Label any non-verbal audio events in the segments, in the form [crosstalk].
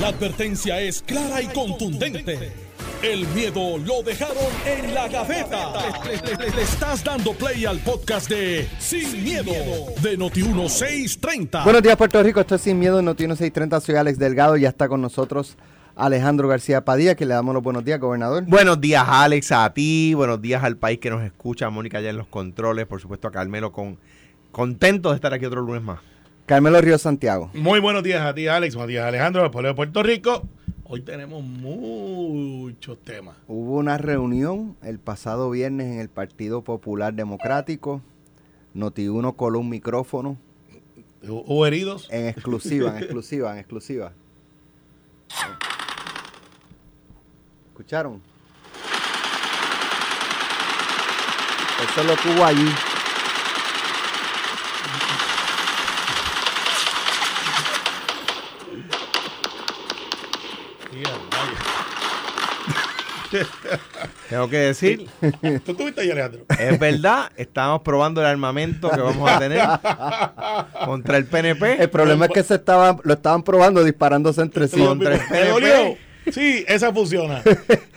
La advertencia es clara y contundente. El miedo lo dejaron en la gaveta. Le, le- le- le estás dando play al podcast de Sin, miedo, de Noti1630. Buenos días, Puerto Rico. Esto es Sin Miedo, Notino 630. Soy Alex Delgado. Ya está con nosotros Alejandro García Padilla, que le damos los buenos días, gobernador. Buenos días, Alex, a ti. Buenos días al país que nos escucha. Mónica ya en los controles. Por supuesto, a Carmelo con contento de estar aquí otro lunes más. Carmelo Río Santiago. Muy buenos días a ti, Alex. Buenos días, Alejandro, al pueblo de Puerto Rico. Hoy tenemos muchos temas. Hubo una reunión el pasado viernes en el Partido Popular Democrático. Noti1 coló un micrófono Hubo heridos. en exclusiva, en [laughs] exclusiva, en exclusiva. ¿Escucharon? Eso es lo que hubo allí. Tengo que decir, ¿Tú estuviste ahí, Alejandro? es verdad, estamos probando el armamento que vamos a tener contra el PNP. El problema es que se estaba, lo estaban probando disparándose entre sí. Contra el ¿Te PNP. dolió? Sí, esa funciona. [laughs]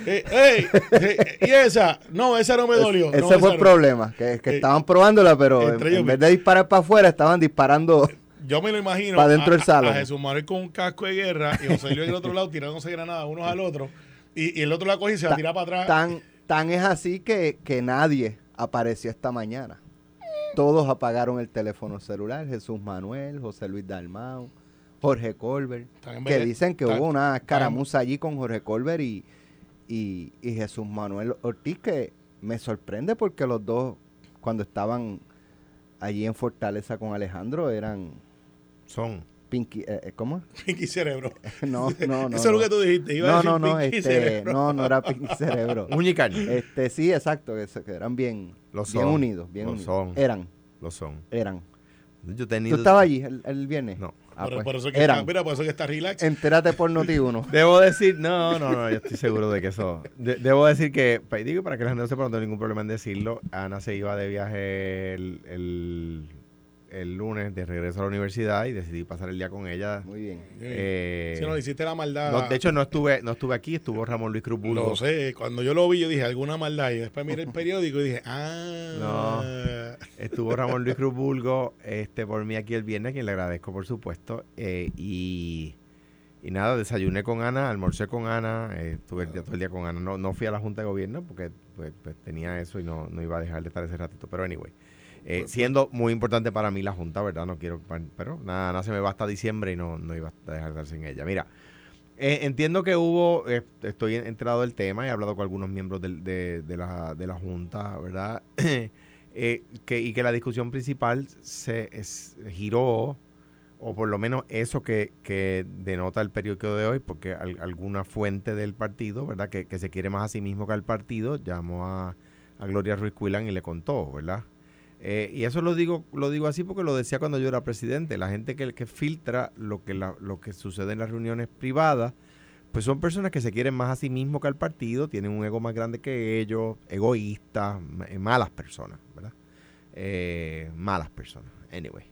Eh, eh, y esa, no, esa no me dolió. Ese No, fue el no. problema, que, que Eh, estaban probándola, pero en, entre ellos en vez de disparar para afuera, estaban disparando. Yo me lo imagino. Pa' dentro a- del salón. A, Jesús Manuel con un casco de guerra y José Luis en el otro lado tirándose granadas unos al otro. Y, y el otro la coge y se la tira para atrás. Tan, tan es así que, que nadie apareció esta mañana. Todos apagaron el teléfono celular. Jesús Manuel, José Luis Dalmau, Jorge Colbert. Que dicen que hubo una escaramuza allí con Jorge Colbert y, y, y Jesús Manuel Ortiz, que me sorprende porque los dos, cuando estaban allí en Fortaleza con Alejandro, eran Son. Pinky. eh, eh, ¿Cómo? [laughs] Pinky cerebro. [laughs] No, [laughs] no, no. Eso es lo que tú dijiste. Iba a No, decir no, no, Pinky este, cerebro. no, no era Pinky Cerebro. Carne. Este, sí, exacto, que, eran bien, Lo bien son, unidos, bien lo unidos. son. Eran, Lo son. eran. Yo he ¿Tú estabas allí el, el viernes? No. Ah, por, pues, por eso que eran. está, mira, por eso que está relax. Entérate por Noti1. Debo decir, no, no, no, yo estoy seguro de que eso. de- debo decir que, pa- digo para que la gente no sepa, no tengo ningún problema en decirlo. Ana se iba de viaje el, el, el lunes de regreso a la universidad y decidí pasar el día con ella. Muy bien. Eh, si no le hiciste la maldad. no, de hecho, no estuve, no estuve aquí, estuvo Ramón Luis Cruz Bulbo. Lo sé, cuando yo lo vi, yo dije alguna maldad. Y después miré el periódico y dije, ah. Estuvo Ramón Luis Cruz Bulgo este, por mí aquí el viernes, quien le agradezco, por supuesto. eh, y, y nada, desayuné con Ana, almorcé con Ana, eh, estuve el día- todo el día con Ana. No, no fui a la Junta de Gobierno porque pues, pues, tenía eso y no, no iba a dejar de estar ese ratito. Pero anyway, eh, siendo muy importante para mí la Junta, ¿verdad? No quiero, pero nada, nada se me va hasta diciembre y no, no iba a dejar de estar sin ella. Mira, eh, entiendo que hubo, eh, estoy enterado del tema, he hablado con algunos miembros del- de, de la, de la Junta, ¿verdad? [clears throat] Eh, que, y que la discusión principal se es- giró, o por lo menos eso que, que denota el periódico de hoy, porque al- alguna fuente del partido, ¿verdad? Que, que se quiere más a sí mismo que al partido, llamó a, a Gloria Ruiz Cuilan y le contó, ¿verdad? Eh, y eso lo digo, lo digo así porque lo decía cuando yo era presidente. La gente que, que filtra lo que, la- lo que sucede en las reuniones privadas, pues son personas que se quieren más a sí mismo que al partido, tienen un ego más grande que ellos, egoístas, eh, malas personas, ¿verdad? Eh, malas personas. Anyway.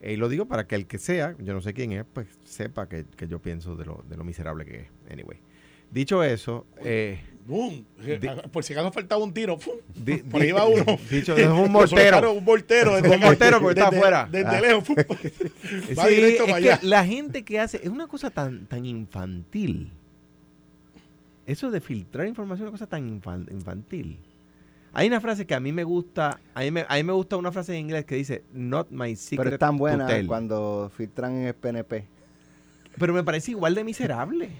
Eh, y lo digo para que el que sea, yo no sé quién es, pues sepa que, que yo pienso de lo, de lo miserable que es. Anyway. Dicho eso, eh, Boom. Di- Por si acaso faltaba un tiro. Por ahí va uno. [laughs] Dicho, es un [laughs] mortero. Un mortero. desde Un mortero porque está afuera. Desde Ah. lejos. ¡fum! [laughs] Va Sí, directo es para que allá. la gente que hace, es una cosa tan, tan infantil. Eso de filtrar información es una cosa tan infan- infantil. Hay una frase que a mí me gusta, a mí me, a mí me gusta una frase en inglés que dice, not my secret Pero es tan buena tell". cuando filtran en el PNP. Pero me parece igual de miserable.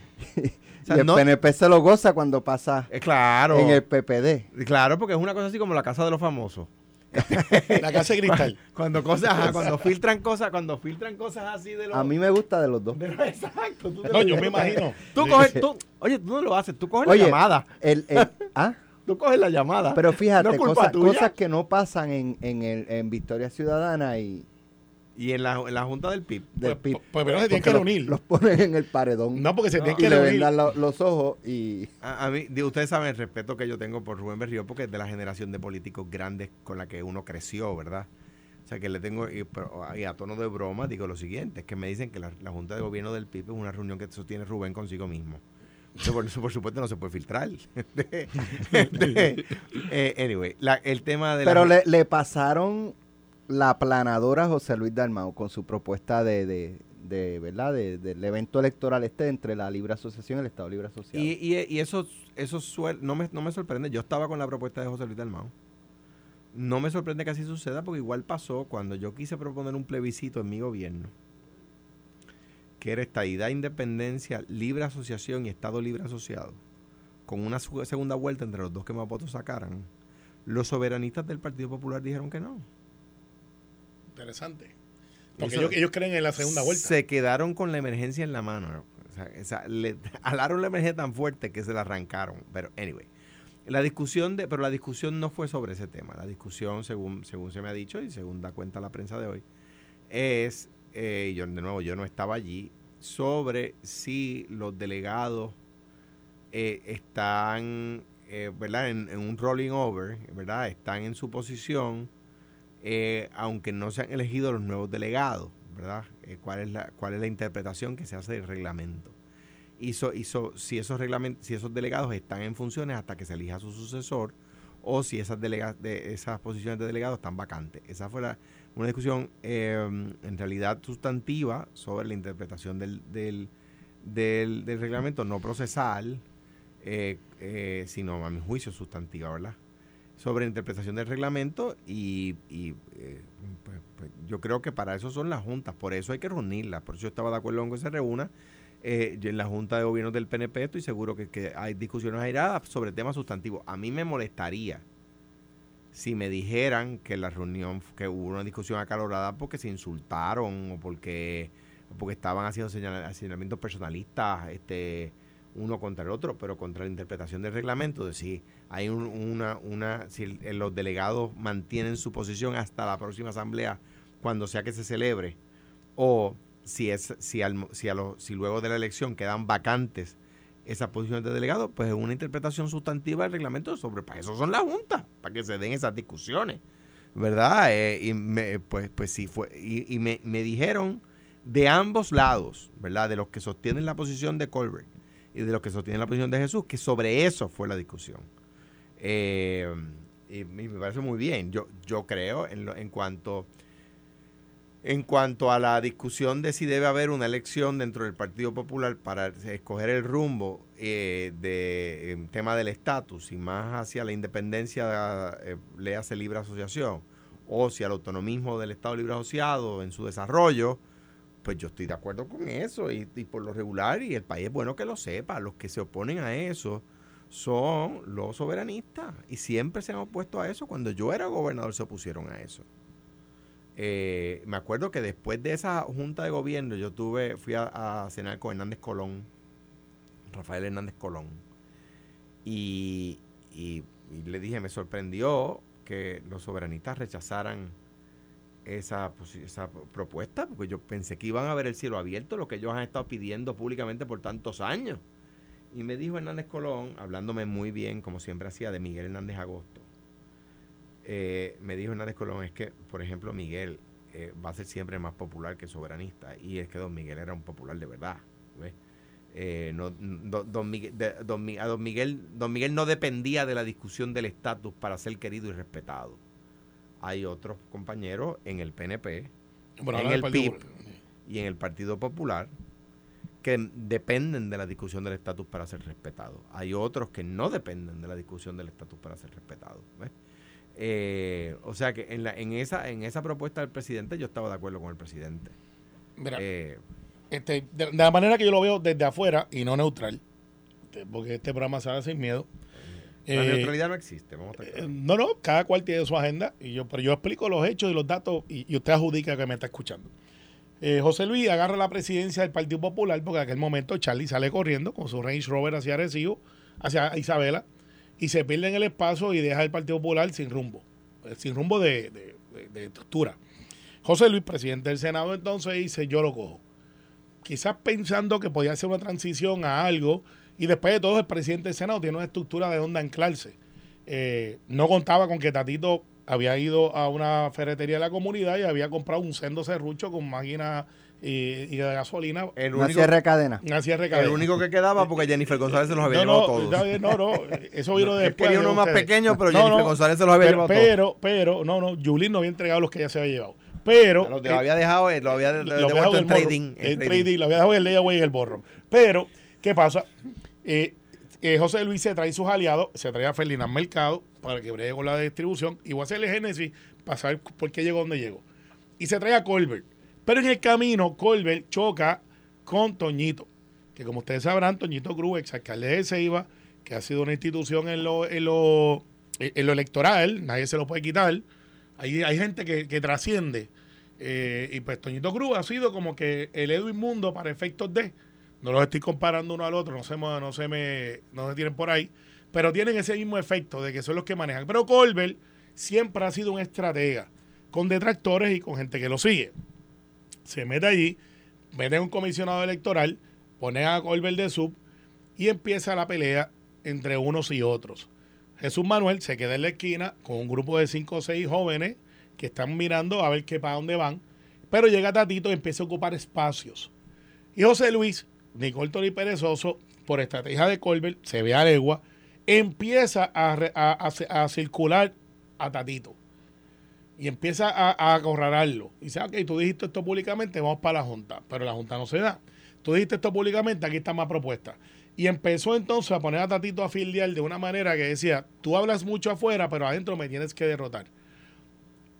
O sea, y el no- PNP se lo goza cuando pasa eh, claro, en el PPD. claro, porque es una cosa así como la casa de los famosos. [laughs] La casa de cristal. [laughs] Cuando cosas, ajá, cuando filtran cosas, cuando filtran cosas así de los... A mí me gusta de los dos. de los- exacto. tú No, yo me imagino. Tú coges, tú, oye, tú no lo haces, tú coges Oye, la llamada. El, el- [laughs] ¿ah? Tú coges la llamada. Pero fíjate, No cosas, cosas que no pasan en, en, el, en Victoria Ciudadana y Y en la, en la junta del PIB. del Pues, PIB. pues, pero se tienen que los- reunir. Los ponen en el paredón. No, porque se No. tienen que le reunir. vendan lo- los ojos y... A, a mí, de- ustedes saben el respeto que yo tengo por Rubén Berrío, porque es de la generación de políticos grandes con la que uno creció, ¿verdad? O sea, que le tengo, y, pero, y a tono de broma, digo lo siguiente, es que me dicen que la, la Junta de Gobierno del PIB es una reunión que sostiene Rubén consigo mismo. Eso por, eso, por supuesto, no se puede filtrar. [laughs] [laughs] Eh, anyway, la- el tema de la- Pero le, le pasaron la planadora a José Luis Dalmau con su propuesta de, de, de, ¿verdad? De- del evento electoral este entre la Libre Asociación y el Estado Libre Asociado. Y, y, eso, eso suel- no, me, no me sorprende. Yo estaba con la propuesta de José Luis Dalmau. No me sorprende que así suceda porque igual pasó cuando yo quise proponer un plebiscito en mi gobierno, que era estadidad, independencia, libre asociación y Estado libre asociado, con una segunda vuelta entre los dos que más votos sacaran. Los soberanistas del Partido Popular dijeron que no. Interesante. Porque ellos, ellos creen en la segunda vuelta. Se quedaron con la emergencia en la mano. O sea, le [laughs] alaron la emergencia tan fuerte que se la arrancaron. Pero, anyway. La discusión de, pero la discusión no fue sobre ese tema. La discusión, según, según se me ha dicho y según da cuenta la prensa de hoy, es, eh, yo de nuevo, yo no estaba allí, sobre si los delegados eh, están, eh, ¿verdad? En, en un rolling over, ¿verdad? Están en su posición, eh, aunque no se han elegido los nuevos delegados, ¿verdad? Eh, ¿cuál, es la, ¿Cuál es la interpretación que se hace del reglamento? Y, so- si, esos reglament- si esos delegados están en funciones hasta que se elija su sucesor, o si esas, delega- de, esas posiciones de delegados están vacantes. Esa fue una discusión eh, en realidad sustantiva sobre la interpretación del, del, del- del reglamento, no procesal, eh, eh, sino a mi juicio sustantiva, ¿verdad? Sobre interpretación del reglamento y, y, eh, pues, pues, yo creo que para eso son las juntas, por eso hay que reunirlas, por eso yo estaba de acuerdo en que se reúna. Eh, en la Junta de Gobierno del PNP estoy seguro que, que hay discusiones airadas sobre temas sustantivos. A mí me molestaría si me dijeran que la reunión, que hubo una discusión acalorada porque se insultaron o porque, porque estaban haciendo señala- señalamientos personalistas este, uno contra el otro, pero contra la interpretación del reglamento, de hay un- una, una, si los delegados mantienen su posición hasta la próxima asamblea, cuando sea que se celebre, o si es, si al, si a lo- si luego de la elección quedan vacantes esas posiciones de delegado, pues es una interpretación sustantiva del reglamento sobre, para eso son las juntas, para que se den esas discusiones, ¿verdad? Eh, y me, pues, pues sí fue, y, y me, me dijeron de ambos lados, ¿verdad? De los que sostienen la posición de Colbert y de los que sostienen la posición de Jesús, que sobre eso fue la discusión. Eh, y me parece muy bien. Yo, yo creo en, lo- en cuanto en cuanto a la discusión de si debe haber una elección dentro del Partido Popular para escoger el rumbo eh, de em, tema del estatus y más hacia la independencia, eh, le hace libre asociación, o si al autonomismo del Estado Libre Asociado en su desarrollo, pues yo estoy de acuerdo con eso y por lo regular, y el país es bueno que lo sepa, los que se oponen a eso son los soberanistas y siempre se han opuesto a eso. Cuando yo era gobernador se opusieron a eso. Eh, me acuerdo que después de esa junta de gobierno yo tuve, fui a, cenar con Hernández Colón, Rafael Hernández Colón, y, y- le dije, me sorprendió que los soberanistas rechazaran esa, esa propuesta, porque yo pensé que iban a ver el cielo abierto, lo que ellos han estado pidiendo públicamente por tantos años. Y me dijo Hernández Colón, hablándome muy bien, como siempre hacía, de Miguel Hernández Agosto. Eh, me dijo Hernández Colón, es que, por ejemplo, Miguel eh, va a ser siempre más popular que soberanista. Y es que don Miguel era un popular de verdad. ¿ves? Eh, no, do- don, Miguel, de- don a don Miguel, don Miguel no dependía de la discusión del estatus para ser querido y respetado. Hay otros compañeros en el PNP Bueno, en el PIB. Y en el Partido Popular que dependen de la discusión del estatus para ser respetados. Hay otros que no dependen de la discusión del estatus para ser respetados. Eh, o sea que en, la, en, esa, en esa propuesta del presidente yo estaba de acuerdo con el presidente. Mira, Eh, este, de, de la manera que yo lo veo desde afuera y no neutral, este, porque este programa se hace sin miedo. la eh, neutralidad no existe. Vamos a estar eh, no, no, cada cual tiene su agenda, y yo, pero yo explico los hechos y los datos y, y usted adjudica que me está escuchando. Eh, José Luis agarra la presidencia del Partido Popular porque en aquel momento Charlie sale corriendo con su Range Rover hacia Arecibo, hacia Isabela, y se pierde en el espacio y deja el Partido Popular sin rumbo, eh, sin rumbo de, estructura. José Luis, presidente del Senado, entonces dice, yo lo cojo. Quizás pensando que podía ser una transición a algo, y después de todo el presidente del Senado tiene una estructura de dónde anclarse. Eh, no contaba con que Tatito había ido a una ferretería de la comunidad y había comprado un sendo serrucho con máquina y, y de gasolina. El Una único, cierre de cadena. Una cierre de el cadena. único que quedaba porque Jennifer González se los había no, llevado no, todos. no, no, eso vino Él después. quería uno más ustedes. pequeño, pero No, Jennifer no, González se los había pero, llevado todos. pero, pero, no, no, Julín no había entregado los que ella se había llevado. Pero, Lo, eh, había dejado, lo había de- lo había dejado en el trading. en trading. trading, lo había dejado en el layaway y en el borro. Pero, ¿qué pasa? Eh, eh, José Luis se trae sus aliados, se trae a Ferdinand Mercado para que bregue con la distribución y voy a hacerle génesis para saber por qué llegó donde llegó. Y se trae a Colbert. Pero en el camino, Colbert choca con Toñito, que como ustedes sabrán, Toñito Cruz, exalcalde de Ceiba, que ha sido una institución en lo, en lo, en lo electoral, nadie se lo puede quitar. Hay, hay gente que, que trasciende. Eh, y pues Toñito Cruz ha sido como que el Edwin Mundo para efectos de. No los estoy comparando uno al otro, no se, me- no se me no se tienen por ahí. Pero tienen ese mismo efecto de que son los que manejan. Pero Colbert siempre ha sido un estratega, con detractores y con gente que lo sigue. Se mete allí, mete un comisionado electoral, pone a Colbert de sub y empieza la pelea entre unos y otros. Jesús Manuel se queda en la esquina con un grupo de cinco o seis jóvenes que están mirando a ver qué para dónde van. Pero llega Tatito y empieza a ocupar espacios. Y José Luis, Nicole Tori Perezoso, por estrategia de Colbert, se ve a legua, empieza a, a- a- circular a Tatito. Y empieza a, acorralarlo. Y dice, ok, tú dijiste esto públicamente, vamos para la Junta. Pero la Junta no se da. Tú dijiste esto públicamente, aquí está más propuesta. Y empezó entonces a poner a Tatito a fildear de una manera que decía, tú hablas mucho afuera, pero adentro me tienes que derrotar.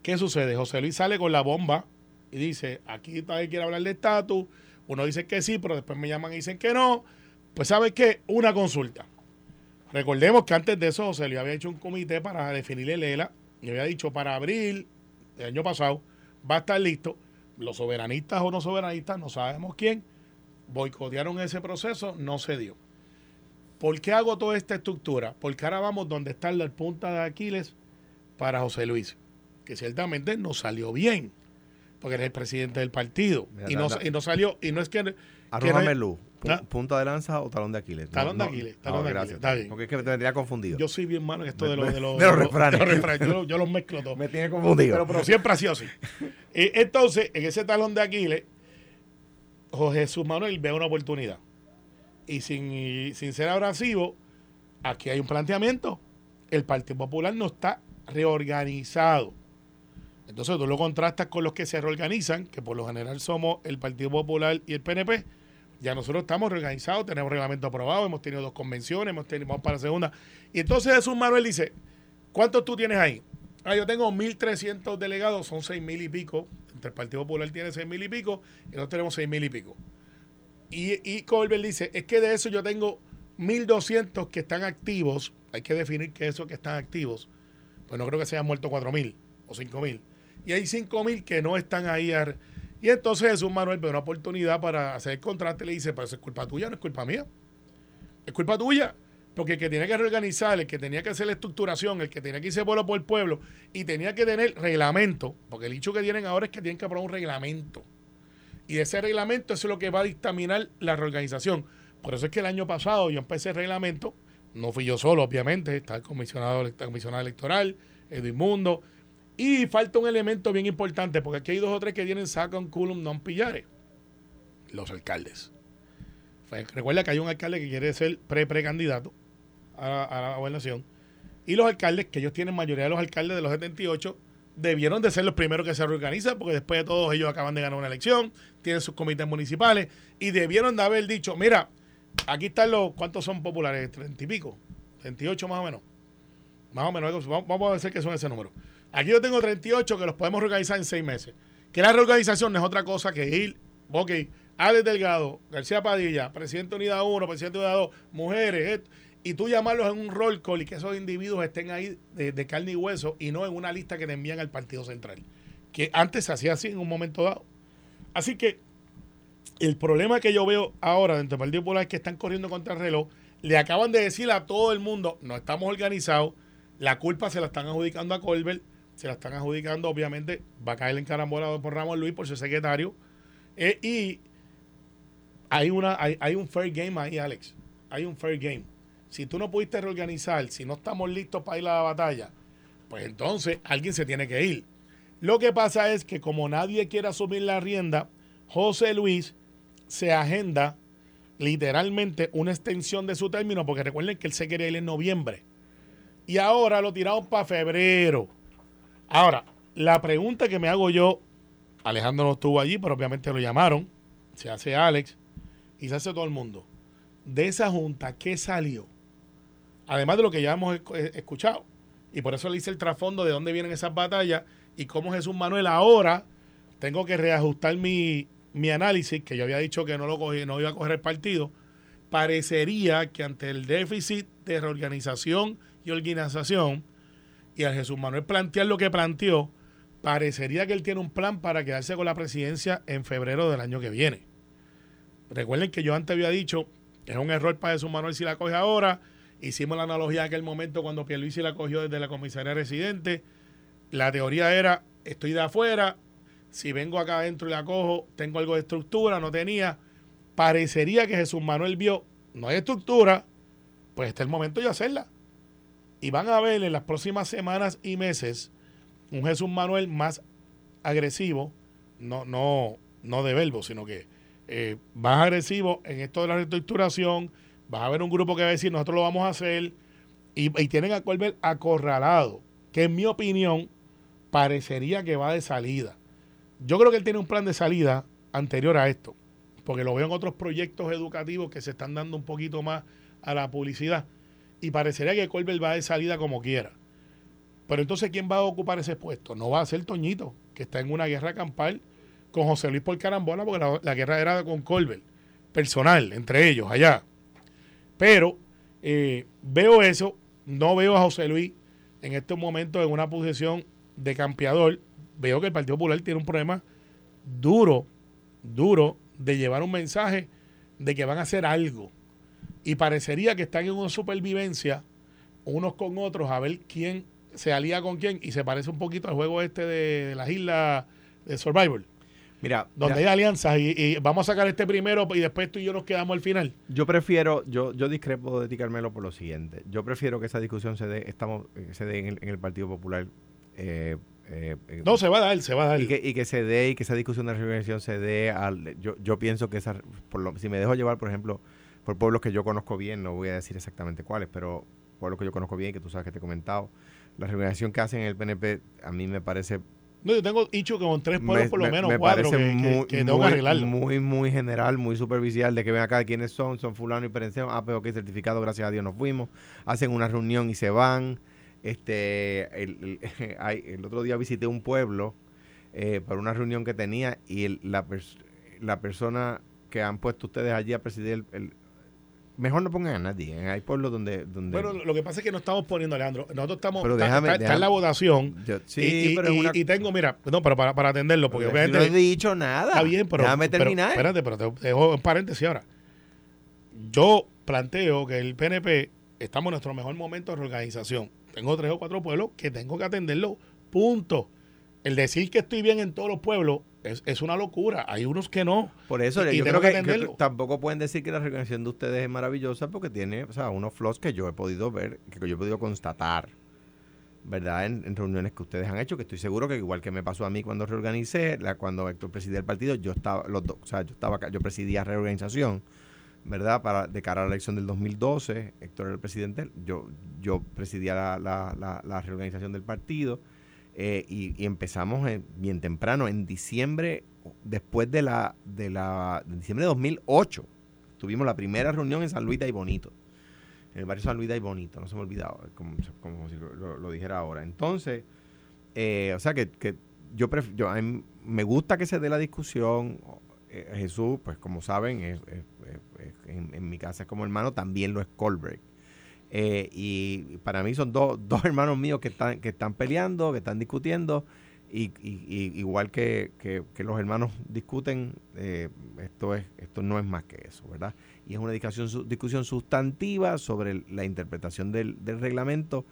¿Qué sucede? José Luis sale con la bomba y dice, aquí nadie quiere hablar de estatus, uno dice que sí, pero después me llaman y dicen que no. Pues ¿sabes qué? Una consulta. Recordemos que antes de eso José Luis había hecho un comité para definir el ELA y había dicho para abril del año pasado va a estar listo. Los soberanistas o no soberanistas, no sabemos quién, boicotearon ese proceso, no se dio. ¿Por qué hago toda esta estructura? Porque ahora vamos donde está la punta de Aquiles para José Luis, que ciertamente no salió bien, porque era el presidente del partido. Mira, Y no, y no salió, y no es que... no- luz. pu- Ah. ¿Punta de lanza o talón de Aquiles? Talón de Aquiles, talón de Aquiles, gracias. está bien. Porque es que me tendría confundido. Yo soy bien malo en esto de, los [laughs] de los, de los refranes. de los refranes. Yo, yo los mezclo todos. me tiene confundido. Pero, pero siempre ha sido así. [laughs] Eh, entonces, en ese talón de Aquiles, José Jesús Manuel ve una oportunidad. Y sin, y sin ser abrasivo, aquí hay un planteamiento. El Partido Popular no está reorganizado. Entonces tú lo contrastas con los que se reorganizan, que por lo general somos el Partido Popular y el PNP. Ya nosotros estamos reorganizados, tenemos reglamento aprobado, hemos tenido dos convenciones, hemos tenido, vamos para la segunda. Y entonces Jesús Manuel dice, ¿cuántos tú tienes ahí? Ah, yo tengo 1.300 delegados, son 6.000 y pico. Entre el Partido Popular tiene 6.000 y pico y nosotros tenemos 6.000 y pico. Y, y Colbert dice, es que de eso yo tengo 1.200 que están activos. Hay que definir qué es eso que están activos. Pues no creo que se hayan muerto 4.000 o 5.000. Y hay 5.000 que no están ahí. Y entonces Jesús Manuel ve una oportunidad para hacer el contrato y le dice, pero eso es culpa tuya, no es culpa mía. Es culpa tuya. Porque el que tenía que reorganizar, el que tenía que hacer la estructuración, el que tenía que irse pueblo por pueblo y tenía que tener reglamento, porque el dicho que tienen ahora es que tienen que aprobar un reglamento. Y ese reglamento es lo que va a dictaminar la reorganización. Por eso es que el año pasado yo empecé el reglamento, no fui yo solo, obviamente, está el comisionado, el comisionado electoral, Edwin Mundo, y falta un elemento bien importante, porque aquí hay dos o tres que tienen un culum non pillare, los alcaldes. Recuerda que hay un alcalde que quiere ser pre-precandidato a, a la gobernación, y los alcaldes, que ellos tienen mayoría de los alcaldes de los 78, debieron de ser los primeros que se reorganizan, porque después de todos ellos acaban de ganar una elección, tienen sus comités municipales, y debieron de haber dicho, mira, aquí están los, ¿cuántos son populares? ¿30 y pico? ¿38 más o menos? Más o menos, vamos vamos a decir que son ese número. Aquí yo tengo 38 que los podemos reorganizar en seis meses. Que la reorganización no es otra cosa que ir, ok, Alex Delgado, García Padilla, presidente de Unidad 1, presidente de Unidad 2, mujeres, et- y tú llamarlos en un roll call y que esos individuos estén ahí de, de carne y hueso y no en una lista que te envían al Partido Central. Que antes se hacía así en un momento dado. Así que el problema que yo veo ahora dentro del Partido Popular es que están corriendo contra el reloj. Le acaban de decir a todo el mundo, no estamos organizados. La culpa se la están adjudicando a Colbert, se la están adjudicando, obviamente, va a caer encarambolado por Ramón Luis, por su secretario. Eh, y hay, una, hay, hay un fair game ahí, Alex. Hay un fair game. Si tú no pudiste reorganizar, si no estamos listos para ir a la batalla, pues entonces alguien se tiene que ir. Lo que pasa es que como nadie quiere asumir la rienda, José Luis se agenda literalmente una extensión de su término, porque recuerden que él se quería ir en noviembre. Y ahora lo tiraron para febrero. Ahora, la pregunta que me hago yo, Alejandro no estuvo allí, pero obviamente lo llamaron, se hace Alex y se hace todo el mundo. De esa junta, ¿qué salió? Además de lo que ya hemos escuchado. Y por eso le hice el trasfondo de dónde vienen esas batallas y cómo Jesús Manuel ahora tengo que reajustar mi, mi análisis, que yo había dicho que no lo cogí, no iba a coger el partido, parecería que ante el déficit de reorganización y organización, y al Jesús Manuel plantear lo que planteó, parecería que él tiene un plan para quedarse con la presidencia en febrero del año que viene. Recuerden que yo antes había dicho que es un error para Jesús Manuel si la coge ahora. Hicimos la analogía en aquel momento cuando Pierluisi la cogió desde la comisaría residente. La teoría era, estoy de afuera, si vengo acá adentro y la cojo, tengo algo de estructura, no tenía. Parecería que Jesús Manuel vio, no hay estructura, pues está el momento de hacerla. Y van a ver en las próximas semanas y meses un Jesús Manuel más agresivo, no, no, no de verbo, sino que eh, más agresivo en esto de la reestructuración. Va a haber un grupo que va a decir, nosotros lo vamos a hacer. Y, y tienen a Colbert acorralado, que en mi opinión parecería que va de salida. Yo creo que él tiene un plan de salida anterior a esto, porque lo veo en otros proyectos educativos que se están dando un poquito más a la publicidad. Y parecería que Colbert va de salida como quiera. Pero entonces, ¿quién va a ocupar ese puesto? No va a ser Toñito, que está en una guerra campal con José Luis por carambola, porque la, guerra era con Colbert, personal, entre ellos, allá. Pero eh, veo eso, no veo a José Luis en estos momentos en una posición de campeador veo que el Partido Popular tiene un problema duro, duro de llevar un mensaje de que van a hacer algo. Y parecería que están en una supervivencia unos con otros a ver quién se alía con quién y se parece un poquito al juego este de, las islas de Survivor. Mira, donde hay alianzas y, vamos a sacar este primero y después tú y yo nos quedamos al final. Yo prefiero, yo, yo discrepo de ti, Carmelo, por lo siguiente. Yo prefiero que esa discusión se dé, estamos, se dé en el, Partido Popular eh, eh, eh, no, se va a dar, se va a dar. Y que, y que se dé, y que esa discusión de reorganización se dé al... Yo, yo pienso que esa, por lo, si me dejo llevar, por ejemplo, por pueblos que yo conozco bien, no voy a decir exactamente cuáles, pero pueblos que yo conozco bien, que tú sabes que te he comentado, la reorganización que hacen en el PNP a mí me parece... No, yo tengo dicho que con tres pueblos por lo menos me cuatro parece que, muy, que, tengo que. Muy, muy general, muy superficial de que ven acá quiénes son, son fulano y perención, ah, pero que certificado, gracias a Dios nos fuimos, hacen una reunión y se van este, el, el, [laughs] otro día visité un pueblo eh, para una reunión que tenía y la, la persona que han puesto ustedes allí a presidir el, mejor no pongan a nadie. Hay pueblos donde, donde. Bueno, lo que pasa es que no estamos poniendo, Alejandro. Nosotros estamos. Pero déjame, está, en la votación. sí, y, pero y, tengo, mira, no, pero para, para atenderlo, porque obviamente. No he dicho nada. Está bien, pero. Déjame terminar. espérate, pero te dejo en paréntesis ahora. Yo planteo que el PNP estamos en nuestro mejor momento de reorganización tengo tres o cuatro pueblos que tengo que atenderlo. Punto. El decir que estoy bien en todos los pueblos es, una locura. Hay unos que no. Por eso, yo creo que, tampoco pueden decir que la reorganización de ustedes es maravillosa porque tiene, o sea, unos flaws que yo he podido ver, que yo he podido constatar, ¿verdad? En, reuniones que ustedes han hecho, que estoy seguro que igual que me pasó a mí cuando reorganicé, la, cuando Héctor presidía el partido, yo estaba, los dos, o sea, yo estaba, yo presidía reorganización ¿verdad? Para, de cara a la elección del 2012, Héctor era el presidente, yo, yo presidía la, la, la, reorganización del partido eh, y, empezamos bien temprano, en diciembre, después de la, de la, de diciembre de 2008, tuvimos la primera reunión en San Luis de y Bonito, en el barrio San Luis de y Bonito, no se me ha olvidado, como, como si lo, dijera ahora. Entonces, eh, o sea que, que yo, yo me gusta que se dé la discusión, eh, Jesús, pues como saben, es, en, mi casa como hermano, también lo es Colbert. Eh, y para mí son dos, [laughs] dos hermanos míos que están, que están peleando, que están discutiendo, y, igual que, los hermanos discuten, eh, esto, es, esto no es más que eso, ¿verdad? Y es una discusión, discusión sustantiva sobre la interpretación del reglamento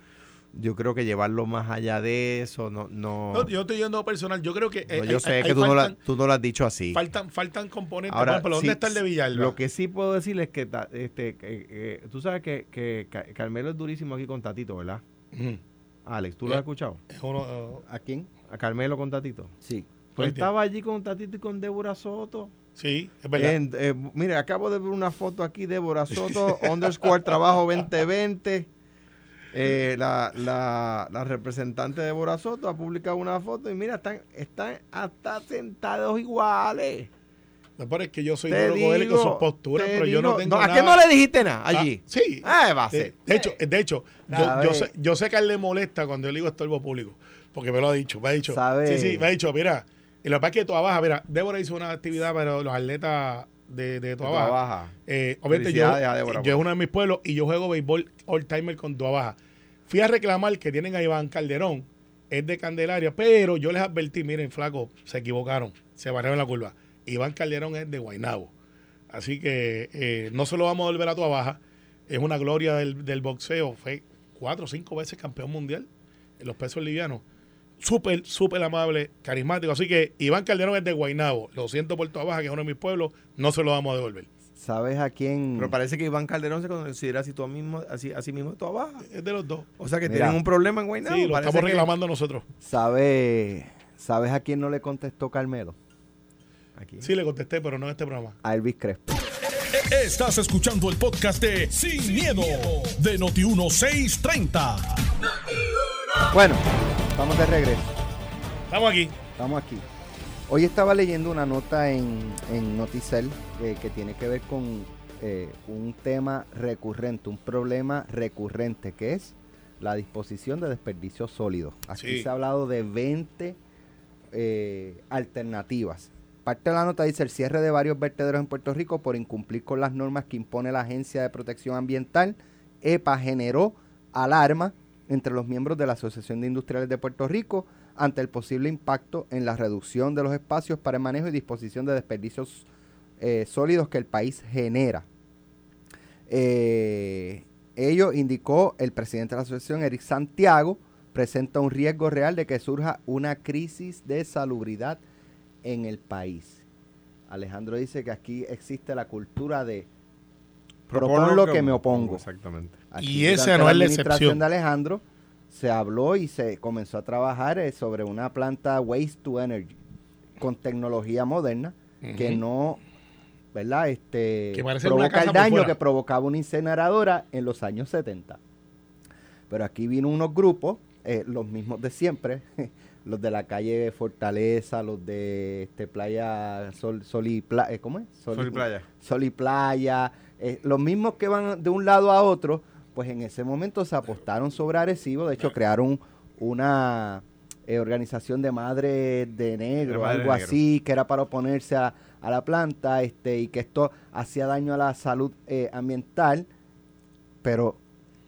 yo creo que llevarlo más allá de eso no no, yo estoy yendo personal yo creo que eh, yo sé que tú, no tú, no lo has dicho así faltan faltan componentes Ahora, ¿dónde está el de Villalba? lo que sí puedo decirles es que este tú sabes que, que, Carmelo es durísimo aquí con Tatito ¿verdad? Alex, ¿tú lo Eh, has escuchado? Es uno, ¿A quién? A Carmelo con Tatito. Sí. Pues estaba allí con Tatito y con Débora Soto. sí, es verdad. En- eh, mire, acabo de ver una foto aquí, Débora Soto, [laughs] underscore trabajo 2020. Eh, la, la, la representante de Débora Soto ha publicado una foto y mira, están, están hasta sentados iguales. Lo peor es que yo soy duro con él y con digo, sus posturas, pero yo no tengo ¿A nada. qué no le dijiste nada Ah, allí? sí. Ah, va a ser. de hecho, de hecho yo, sé, yo sé que a él le molesta cuando yo le digo estorbo público, porque me lo ha dicho, me ha dicho. Sabe. Sí, sí, me ha dicho, mira, y lo que pasa es que Toa Baja, mira, Débora hizo una actividad para los atletas de, de Toa Baja. Baja. Eh, obviamente yo, Débora, yo es uno de mis pueblos y yo juego béisbol all timer con Toa Baja. Fui a reclamar que tienen a Iván Calderón, es de Candelaria, pero yo les advertí, miren, flaco, se equivocaron, se barrieron la curva. Iván Calderón es de Guaynabo. Así que eh, no se lo vamos a volver a Toa Baja. Es una gloria del, del boxeo. Fue cuatro o cinco veces campeón mundial en los pesos livianos. Súper, súper amable, carismático. Así que Iván Calderón es de Guaynabo. Lo siento por Toa Baja, que es uno de mis pueblos. No se lo vamos a devolver. ¿Sabes a quién? Pero parece que Iván Calderón se considera así, tú mismo, así, así mismo toda baja. Es de los dos. O sea que Mira. tienen un problema en Guaynabo. sí, lo parece estamos que- reclamando nosotros. ¿Sabe, ¿Sabes a quién no le contestó Carmelo? Aquí. Sí, le contesté, pero no en este programa. A Elvis Crespo. Estás escuchando el podcast de Sin, miedo, de Noti1630. Bueno, estamos de regreso. Estamos aquí. Estamos aquí. Hoy estaba leyendo una nota en, en Noticel eh, que tiene que ver con eh, un tema recurrente, un problema recurrente, que es la disposición de desperdicios sólidos. Aquí Sí. se ha hablado de 20 eh, alternativas. Parte de la nota dice el cierre de varios vertederos en Puerto Rico por incumplir con las normas que impone la Agencia de Protección Ambiental. EPA generó alarma entre los miembros de la Asociación de Industriales de Puerto Rico ante el posible impacto en la reducción de los espacios para el manejo y disposición de desperdicios eh, sólidos que el país genera. Eh, ello indicó el presidente de la asociación, Eric Santiago, presenta un riesgo real de que surja una crisis de salubridad en el país. Alejandro dice que aquí existe la cultura de propon lo que me opongo. Exactamente. Y esa no es la administración excepción. de Alejandro se habló y se comenzó a trabajar eh, sobre una planta waste to energy con tecnología moderna que no, ¿verdad? Este Que provoca el daño que provocaba una incineradora en los años 70. Pero aquí vino unos grupos, eh, los mismos de siempre, [laughs] los de la calle Fortaleza, los de este Playa Sol, Sol y Playa, ¿cómo es? Sol y Playa. Sol y Playa, eh, los mismos que van de un lado a otro, pues en ese momento se apostaron sobre Arecibo, de hecho crearon una eh, organización de madres de negro, algo de Negro. así, que era para oponerse a, a la planta, este, y que esto hacía daño a la salud eh, ambiental, pero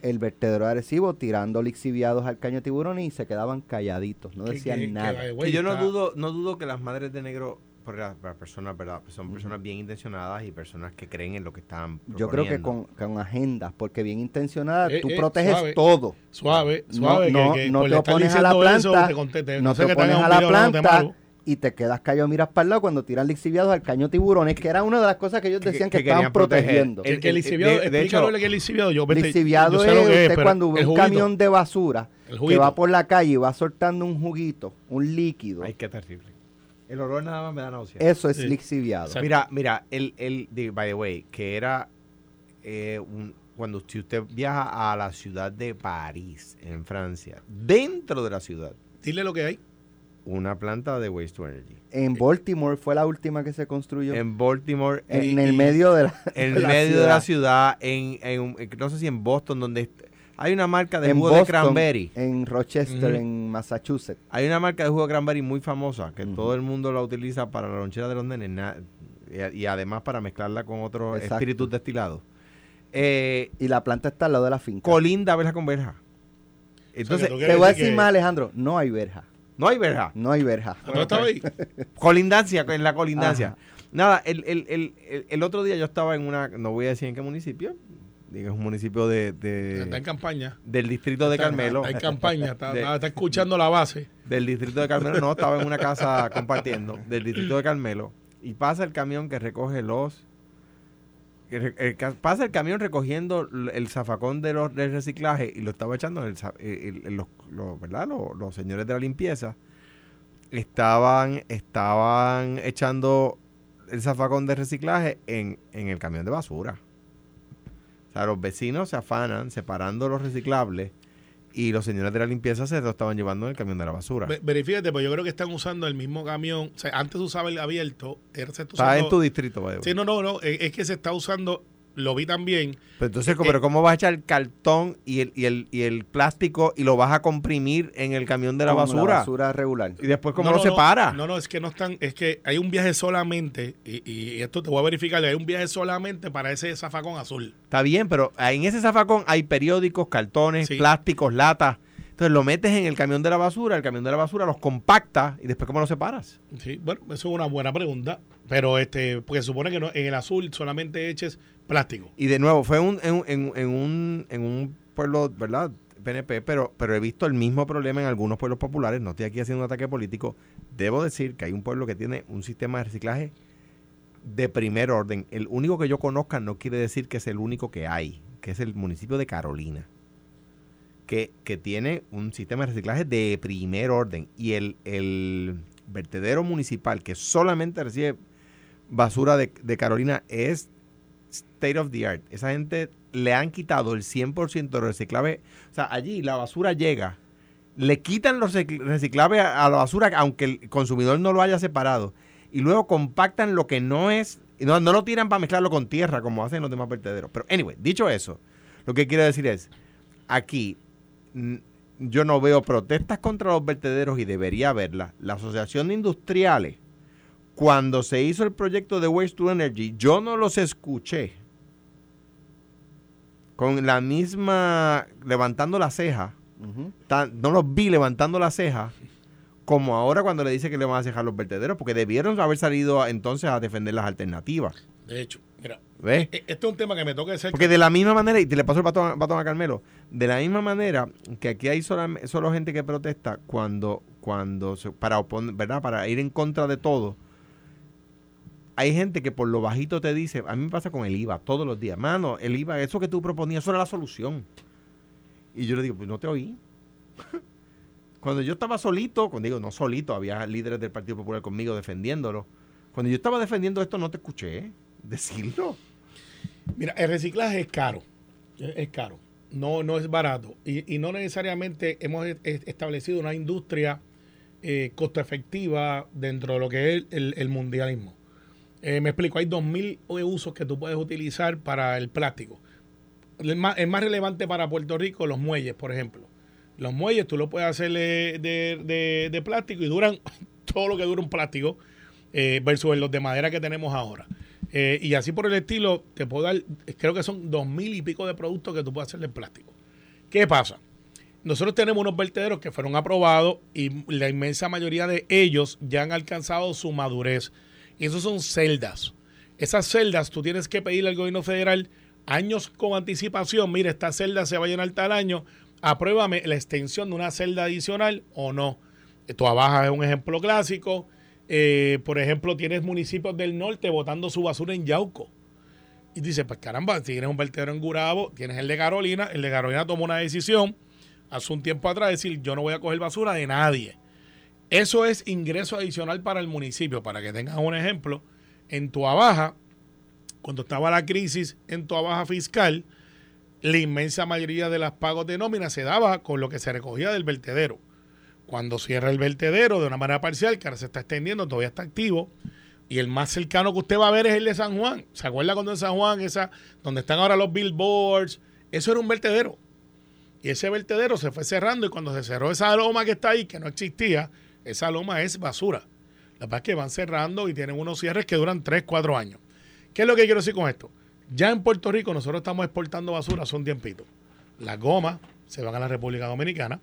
el vertedero de Arecibo tirando lixiviados al caño de tiburones y se quedaban calladitos, no decían que- nada. Y yo no dudo, no dudo que las madres de negro, por las, personas, ¿verdad? Son personas bien intencionadas y personas que creen en lo que están Yo creo que con, con agendas, porque bien intencionada, Eh, tú eh, proteges suave. todo. Suave, No- suave. no- que, que no te opones a la diciendo eso, planta, te conté- no sé te que te opones a la planta y te quedas callado miras para el lado cuando tiran lixiviados al caño tiburones, que era una de las cosas que ellos Que- decían que, que estaban querían proteger. protegiendo. El, El- que el el- lixiviado, de- de hecho, que es lixiviado. Yo, vete, lixiviado yo sé es lo que es, usted cuando ve el un juguito, camión de basura el que va por la calle y va soltando un juguito, un líquido. Ay, qué terrible. El olor nada más me da náusea. Eso es Sí. lixiviado. Exacto. Mira, mira, el, el, de- by the way, que era eh, un- cuando usted viaja a la ciudad de París, en Francia, dentro de la ciudad, Dile lo que hay. una planta de waste to energy. En Baltimore fue la última que se construyó. En, En Baltimore, el y- medio de la, en de [laughs] la medio de la ciudad. en, en- en- no sé si en Boston, donde hay una marca de en jugo de cranberry. en Rochester, en Massachusetts. Hay una marca de jugo de cranberry muy famosa que todo el mundo la utiliza para la lonchera de los nenes y, y además para mezclarla con otros Exacto. espíritus destilados. Eh, Y la planta está al lado de la finca. colinda verja con verja. Entonces, Te voy a decir que- más, Alejandro. No hay verja. no hay verja. No hay verja. ¿No estaba ahí? [laughs] Colindancia, en la colindancia. Ajá. Nada, el, el- el- el- el otro día yo estaba en una, no voy a decir en qué municipio, es un municipio de, de- Está en campaña. del distrito de Está- Carmelo. Está en campaña. Está, De- está- está escuchando la base. Del distrito de Carmelo, no, estaba en una casa compartiendo, del distrito de Carmelo, y pasa el camión que recoge los el pasa el camión recogiendo el zafacón de los, del reciclaje y lo estaba echando en el, za- el- el- los, los- ¿verdad? Los, los señores de la limpieza estaban estaban echando el zafacón de reciclaje en, en el camión de basura. O sea, los vecinos se afanan separando los reciclables y los señores de la limpieza se lo estaban llevando en el camión de la basura. Ve- Verifícate, pues yo creo que están usando el mismo camión. O sea, antes usaba el abierto. Ahora se está Está en tu distrito, way. Sí, no, no, no. Es es que se está usando, lo vi también. Pero entonces, Eh, ¿pero ¿cómo vas a echar el cartón y el, y, el, y el plástico y lo vas a comprimir en el camión de la basura? basura regular. Y después, ¿cómo No, lo no, separa? No, no, es que no están, es que hay un viaje solamente, y, y esto te voy a verificar, hay un viaje solamente para ese zafacón azul. Está bien, pero en ese zafacón hay periódicos, cartones, Sí. plásticos, latas. Entonces lo metes en el camión de la basura, el camión de la basura los compacta y después, ¿cómo lo separas? Sí, bueno, eso es una buena pregunta, pero este, porque se supone que no, en el azul solamente eches plástico. Y de nuevo, fue un, en, en- en un, en un pueblo, ¿verdad? PNP, pero, pero he visto el mismo problema en algunos pueblos populares. No estoy aquí haciendo un ataque político. Debo decir que hay un pueblo que tiene un sistema de reciclaje de primer orden. El único que yo conozca no quiere decir que es el único que hay, que es el municipio de Carolina, que, tiene un sistema de reciclaje de primer orden. Y el, el vertedero municipal que solamente recibe basura de, Carolina es state of the art. Esa gente le han quitado el 100% de reciclaje. O sea, allí la basura llega, le quitan los recicl- reciclables a, la basura, aunque el consumidor no lo haya separado, y luego compactan lo que no es, no, no lo tiran para mezclarlo con tierra, como hacen los demás vertederos. Pero, anyway, dicho eso, lo que quiero decir es, aquí yo no veo protestas contra los vertederos y debería haberlas. La Asociación de Industriales cuando se hizo el proyecto de Waste to Energy, yo no los escuché con la misma levantando la ceja, tan- no los vi levantando la ceja como ahora cuando le dice que le van a cejar los vertederos, porque debieron haber salido entonces a defender las alternativas. De hecho, ¿Ves? e- este es un tema que me toca cerca. Porque de la misma manera, y te le paso el batón, batón a Carmelo, de la misma manera que aquí hay solam- solo gente que protesta cuando, cuando se- para opon- ¿verdad? Para ir en contra de todo. Hay gente que por lo bajito te dice, a mí me pasa con el IVA todos los días, mano, el IVA, eso que tú proponías, eso era la solución. Y yo le digo, pues no te oí. [laughs] Cuando yo estaba solito, cuando digo no solito, había líderes del Partido Popular conmigo defendiéndolo. Cuando yo estaba defendiendo esto, no te escuché decirlo. Mira, el reciclaje es caro. Es es caro. No, no es barato. Y, y no necesariamente hemos e- e- establecido una industria eh, costo efectiva dentro de lo que es el, mundialismo. Eh, me explico, hay 2.000 usos que tú puedes utilizar para el plástico. El más, el más relevante para Puerto Rico, los muelles, por ejemplo. Los muelles tú lo puedes hacer de, de- de- de plástico y duran [laughs] todo lo que dura un plástico eh, versus los de madera que tenemos ahora. Eh, y así por el estilo, te puedo dar, creo que son dos mil y pico de productos que tú puedes hacer de plástico. ¿Qué pasa? Nosotros tenemos unos vertederos que fueron aprobados y la inmensa mayoría de ellos ya han alcanzado su madurez. Y esos son celdas. Esas celdas tú tienes que pedirle al gobierno federal años con anticipación. Mire, esta celda se va a llenar tal año. Apruébame la extensión de una celda adicional o no. Tu Abaja es un ejemplo clásico. Eh, por ejemplo, tienes municipios del norte botando su basura en Yauco. Y dice, pues caramba, tienes un vertedero en Gurabo, tienes el de Carolina, el de Carolina tomó una decisión hace un tiempo atrás, decir, yo no voy a coger basura de nadie. Eso es ingreso adicional para el municipio. Para que tengas un ejemplo, en Tuabaja, cuando estaba la crisis en Tuabaja fiscal, la inmensa mayoría de las pagos de nómina se daba con lo que se recogía del vertedero. Cuando cierra el vertedero de una manera parcial, que ahora se está extendiendo, todavía está activo, y el más cercano que usted va a ver es el de San Juan. ¿Se acuerda cuando en San Juan, esa, donde están ahora los billboards? Eso era un vertedero. Y ese vertedero se fue cerrando y cuando se cerró esa loma que está ahí, que no existía, esa loma es basura. La verdad es que van cerrando y tienen unos cierres que duran 3, 4 años. ¿Qué es lo que quiero decir con esto? Ya en Puerto Rico nosotros estamos exportando basura hace un tiempito. Las gomas se van a la República Dominicana.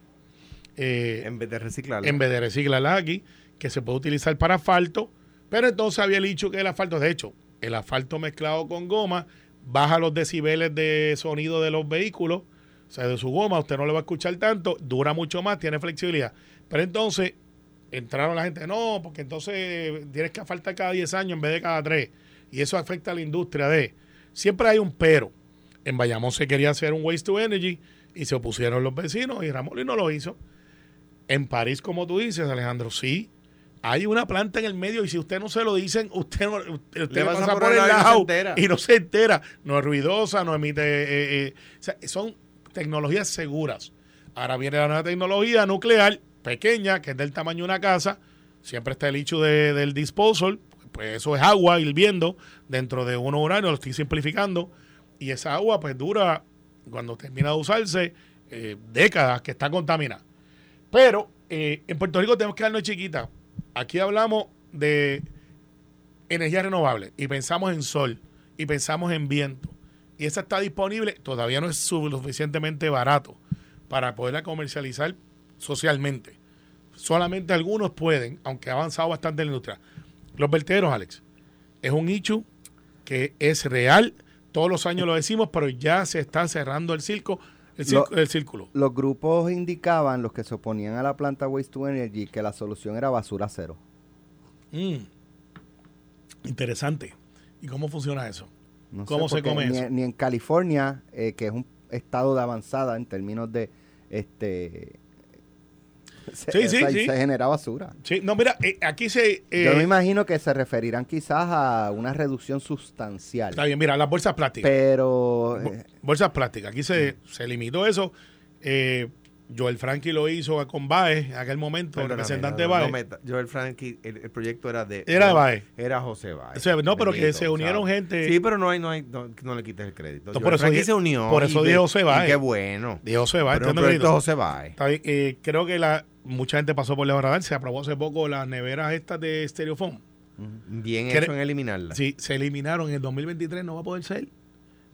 Eh, En vez de reciclar. en vez de reciclarla aquí, que se puede utilizar para asfalto. Pero entonces había dicho que el asfalto, de hecho, el asfalto mezclado con goma baja los decibeles de sonido de los vehículos, o sea, de su goma, usted no le va a escuchar tanto, dura mucho más, tiene flexibilidad. Pero entonces entraron la gente, no, porque entonces tienes que asfaltar cada 10 años en vez de cada 3. Y eso afecta a la industria de... Siempre hay un pero. En Bayamón se quería hacer un waste to energy y se opusieron los vecinos y Ramón no lo hizo. En París, como tú dices, Alejandro, sí, hay una planta en el medio y si usted no se lo dicen, usted, no- usted, Le pasa pasa por por el lado y no se entera. no es ruidosa, no emite... eh, eh, o sea, son tecnologías seguras. Ahora viene la nueva tecnología nuclear, pequeña, que es del tamaño de una casa. Siempre está el hecho de- del disposal. Pues eso es agua hirviendo dentro de unos uranios, lo estoy simplificando. Y esa agua pues dura, cuando termina de usarse, eh, décadas que está contaminada. Pero eh, en Puerto Rico tenemos que darnos chiquita. Aquí hablamos de energía renovable y pensamos en sol y pensamos en viento. Y esa está disponible, todavía no es suficientemente barato para poderla comercializar socialmente. Solamente algunos pueden, aunque ha avanzado bastante la industria. Los vertederos, Alex, es un nicho que es real. Todos los años lo decimos, pero ya se está cerrando el circo, el, círculo. Los grupos indicaban, los que se oponían a la planta Waste to Energy, que la solución era basura cero. Mm. Interesante. ¿Y cómo funciona eso? No ¿Cómo se come ni, eso? Ni en California, eh, que es un estado de avanzada en términos de este [laughs] se, Sí, sí, se genera basura. Sí, no, mira, eh, aquí se... eh, Yo me imagino que se referirán quizás a una reducción sustancial. está bien, mira, las bolsas plásticas. Pero eh, bolsas plásticas. Aquí se, se limitó eso. Eh, Joel Frankie lo hizo con Baez en aquel momento, el representante no, de no Baez. Joel Frankie, el, el proyecto era de... Era de Baez. Era José Baez. O sea, no, pero que se unieron ¿sabes? gente- Sí, pero no hay, no hay, no, no le quites el crédito. No, Joel por eso Frankie se unió. por eso ve- José y Baez. Qué bueno. De José Baez. Pero entiendo proyecto José Baez. Eh, creo que la mucha gente pasó por la radar. Se aprobó hace poco las neveras estas de Stereophone. Bien Cre- hecho en eliminarla. Sí, se eliminaron en el 2023, no va a poder ser.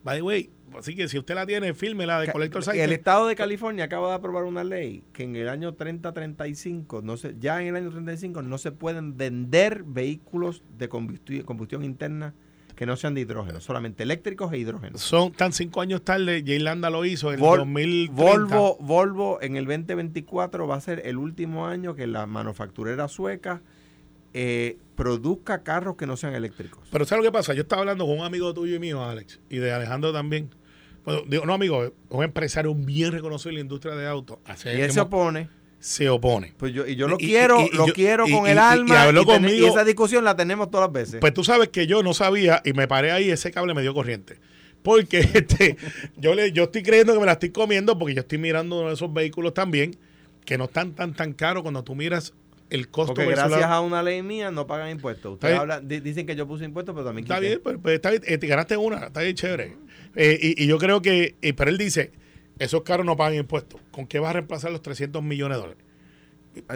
By the way, así que si usted la tiene, fírmela de Collector El Site. estado de California acaba de aprobar una ley que en el año 30-35, no se, ya en el año 35 no se pueden vender vehículos de combusti- combustión interna que no sean de hidrógeno, solamente eléctricos e hidrógeno. Son tan cinco años tarde. Jay Landa lo hizo en el Vol- 2030. Volvo, Volvo en el 2024 va a ser el último año que la manufacturera sueca eh, produzca carros que no sean eléctricos. Pero ¿sabes lo que pasa? Yo estaba hablando con un amigo tuyo y mío, Alex, y de Alejandro también. Bueno, digo, no amigo, un empresario bien reconocido en la industria de autos. Y él se opone. Se opone. Pues yo, y yo lo Y- y- quiero, y- y lo quiero y- con y- el y- alma. y habló conmigo. esa discusión la tenemos todas las veces. Pues tú sabes que yo no sabía y me paré ahí, ese cable me dio corriente. Porque [laughs] este, yo, le, yo estoy creyendo que me la estoy comiendo porque yo estoy mirando uno de esos vehículos también que no están tan tan caros cuando tú miras el costo Porque gracias a una ley mía no pagan impuestos. Ustedes hablan- di- dicen que yo puse impuestos, pero también Está quité. bien, pero, pero está bien, eh, te ganaste una, está bien chévere. Eh, y, y yo creo que, eh, pero él dice, esos carros no pagan impuestos. ¿Con qué vas a reemplazar los 300 millones de dólares?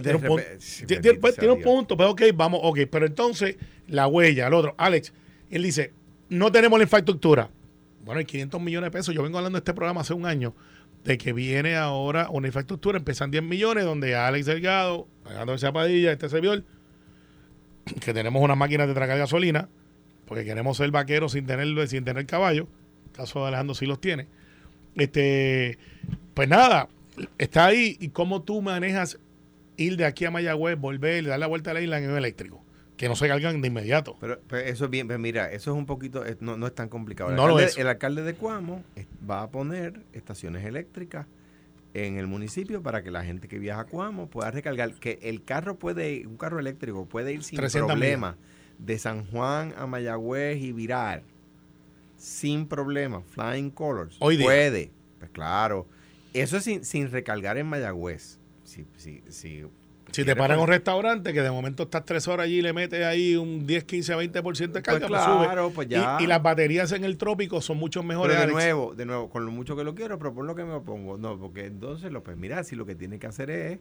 Tiene un punto, Tiene- pues, tiene un punto, pues ok, vamos, ok. Pero entonces, la huella, el otro, Alex, él dice, no tenemos la infraestructura. Bueno, hay 500 millones de pesos. Yo vengo hablando de este programa hace un año, de que viene ahora una infraestructura, empiezan 10 millones, donde Alex Delgado, Alejandro Zapadilla, este servidor, [clears throat] que tenemos unas máquinas de tragar gasolina, porque queremos ser vaqueros sin tener, sin tener caballo. El caso de Alejandro sí los tiene. Este, pues nada, está ahí. ¿Y cómo tú manejas ir de aquí a Mayagüez, volver, dar la vuelta a la isla en un eléctrico? Que no se cargan de inmediato. Pero, pero eso es bien, pero mira, eso es un poquito, es- no, no es tan complicado. El, No lo alcalde, es. el alcalde de Cuamo es- va a poner estaciones eléctricas en el municipio para que la gente que viaja a Cuamo pueda recargar, que el carro puede, un carro eléctrico puede ir sin 300 problema de San Juan a Mayagüez y virar sin problema, flying colors. Hoy día. Puede, pues claro. Eso es sin, sin recargar en Mayagüez. Si, si, si, Si te paran un restaurante que de momento estás tres horas allí y le metes ahí un 10, 15, 20% de carga, pues, claro, sube. pues Y- ya. Y, las baterías en el trópico son mucho mejores. Pero de Alex. nuevo, de nuevo, con lo mucho que lo quiero, pero por lo que me opongo. No, porque entonces, lo, pues mira, si lo que tiene que hacer es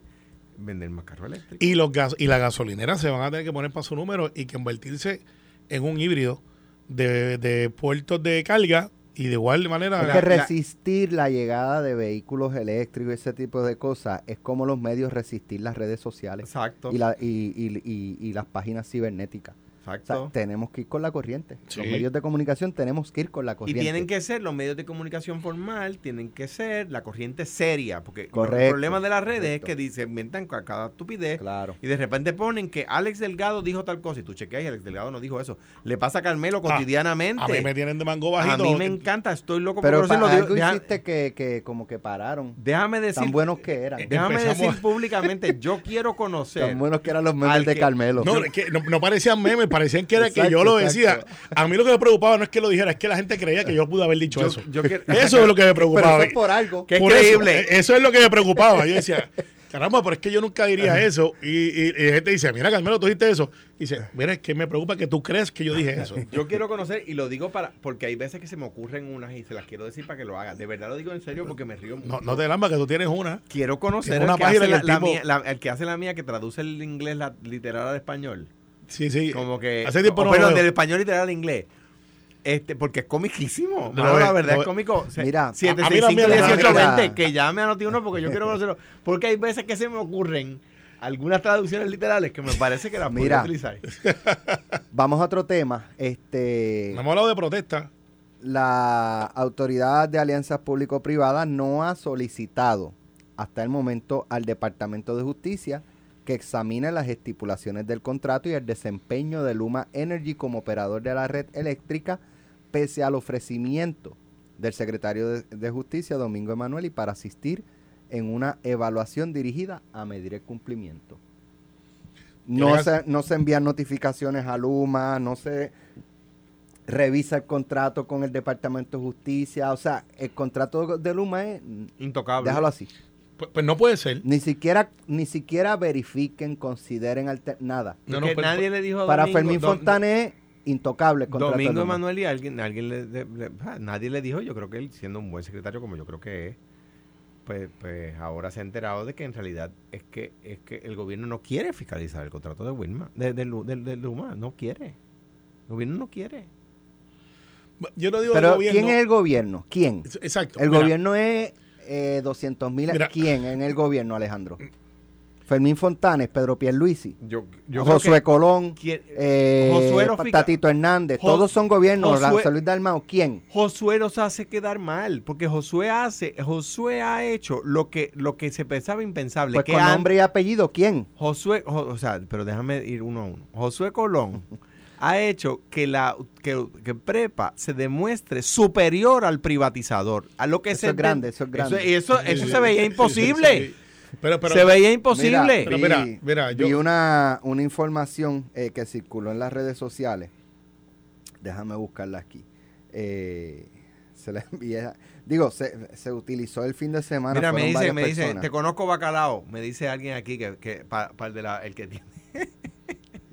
vender más carro eléctrico. Y, los gas, y las gasolineras se van a tener que poner para su número y convertirse en un híbrido de, de puertos de carga y de igual manera... hay la- que la- resistir la llegada de vehículos eléctricos y ese tipo de cosas. Es como los medios resistir las redes sociales Exacto. y, la, y, y- y- y las páginas cibernéticas. O sea, Exacto. tenemos que ir con la corriente. Sí. Los medios de comunicación tenemos que ir con la Y corriente. tienen que ser los medios de comunicación formal, tienen que ser la corriente seria, porque el Correcto, problema de las redes correcto. es que dicen, inventan ca- cada estupidez Claro. y de repente ponen que Alex Delgado dijo tal cosa y tú chequeas y Alex Delgado no dijo eso. Le pasa a Carmelo Ah, cotidianamente. A mí me tienen de mango A bajito. mí me encanta, estoy loco Pero por algo Digo, deja- hiciste que, que como que pararon. déjame decir, Tan buenos que eran. Eh, déjame decir a- públicamente, yo quiero conocer Tan buenos que eran los memes de Carmelo. No, es que no, no parecían memes, parecían que era que yo lo exacto. decía. A mí lo que me preocupaba no es que lo dijera, es que la gente creía que yo pude haber dicho Yo- eso. yo quiero- eso es lo que me Pero preocupaba. eso es por algo. Qué Por eso, increíble. eh, Eso, es lo que me preocupaba. Yo decía, caramba, pero es que yo nunca diría eso. Y, y, y la gente dice, mira, Carmelo, tú dijiste eso. Y dice, mira, es que me preocupa que tú crees que yo dije eso. [laughs] Yo quiero conocer, y lo digo para, porque hay veces que se me ocurren unas y se las quiero decir para que lo hagan. De verdad lo digo en serio porque me río mucho. No, no te lambas que tú tienes una. Quiero conocer Tiene el una que, página hace la, mía, la- el que hace la mía, que traduce el inglés la, literal al español. Sí, sí. Como que. Hace tiempo o, no veo. del español literal al inglés. Este, porque es comiquísimo. No, Mano, la verdad no, es cómico. Mira, a- a mí 765 también, 1820, mira. que llame a Noti1 porque yo quiero conocerlo. Porque hay veces que se me ocurren algunas traducciones literales que me parece que las Mira. podría utilizar. [laughs] Vamos a otro tema. Este, hemos hablado de protesta. la Autoridad de Alianzas Público-Privadas no ha solicitado hasta el momento al Departamento de Justicia que examine las estipulaciones del contrato y el desempeño de Luma Energy como operador de la red eléctrica, pese al ofrecimiento del secretario de, de Justicia, Domingo Emanuel, y para asistir en una evaluación dirigida a medir el cumplimiento. No ¿Tienes- se, no se envían notificaciones a Luma, no se revisa el contrato con el Departamento de Justicia. O sea, el contrato de Luma es, Intocable. déjalo así. Pues, pues no puede ser. Ni siquiera, ni siquiera verifiquen, consideren alter- nada. No, No, no, pues, nadie le dijo a Para Domingo- Fermín Fontané es intocable de Domingo. Emanuel y alguien, alguien le, le- le- ah, nadie le dijo, yo creo que él, siendo un buen secretario como yo creo que es, pues, pues ahora se ha enterado de que en realidad es que es que el gobierno no quiere fiscalizar el contrato de Wilma, de, de Lu- de- de Luma, no quiere. El gobierno no quiere. Yo no digo Pero del gobierno. ¿quién es el gobierno? ¿Quién? Exacto. El Mira, gobierno es eh, 200 mil. Mira. ¿Quién en el gobierno, Alejandro? Fermín Fontanes, Pedro Pierluisi, Yo, yo Josué Colón, quien- eh, Josué Tatito Hernández, Jo- todos son gobiernos. José Luis Dalmao, ¿quién? Josué los hace quedar mal, porque Josué hace, Josué ha hecho lo que, lo que se pensaba impensable. Pues que con nombre y apellido, ¿quién? Josué, Jo- o sea, pero déjame ir uno a uno. Josué Colón [laughs] ha hecho que la que, que prepa se demuestre superior al privatizador, a lo que Eso se es grande, eso es grande. y eso, eso se veía imposible. Pero, pero, se veía imposible. Pero vi- mira, mira, yo- vi una, una información eh, que circuló en las redes sociales. Déjame buscarla aquí. Eh, se la envié. Digo, se, se utilizó el fin de semana. Mira, me dice, me dice, personas. te conozco bacalao. Me dice alguien aquí que, que pa- pa el de la, el que tiene,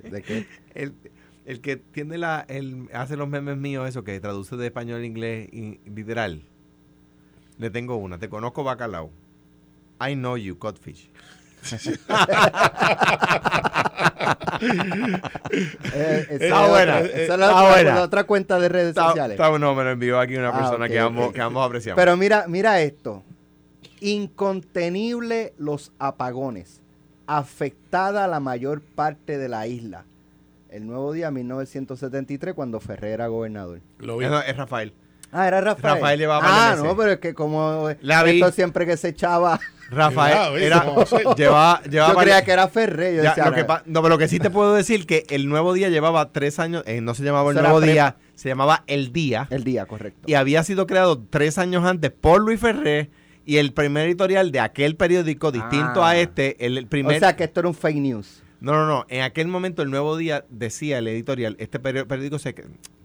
¿De qué? [laughs] el, el que tiene la, el, hace los memes míos, eso que traduce de español a inglés y- literal. Le tengo una, te conozco bacalao. I know you, codfish. [laughs] Eh, esa Está es buena, otra- esa es la está otra, buena. la otra cuenta de redes Está- sociales. está- no, me lo envió aquí una Ah, persona que, ambos, ok. que ambos apreciamos. Pero mira, mira esto. Incontenible los apagones. Afectada la mayor parte de la isla. El nuevo día 1973 cuando Ferrer era gobernador. lo vi. Es Rafael. Ah, era Rafael. Rafael llevaba Ah, no, pero es que como La vi. esto siempre que se echaba, [laughs] Rafael llevaba, llevaba yo creía que era Ferrer. Yo Ya, decía, lo que "Ahora, pa- no, pero lo que sí te puedo decir que el nuevo día llevaba tres años, eh, no se llamaba el nuevo día, se llamaba el día el día, correcto. y había sido creado tres años antes por Luis Ferré y el primer editorial de aquel periódico distinto Ah. a este, el, el primer, o sea que esto era un fake news. No, no, no, en aquel momento el nuevo día decía el editorial, este peri- periódico se,